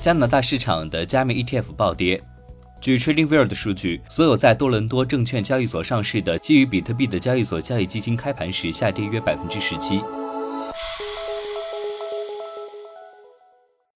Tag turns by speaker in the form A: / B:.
A: 加拿大市场的加密 ETF 暴跌。据 TradingView 的数据，所有在多伦多证券交易所上市的基于比特币的交易所交易基金开盘时下跌约百分之十七。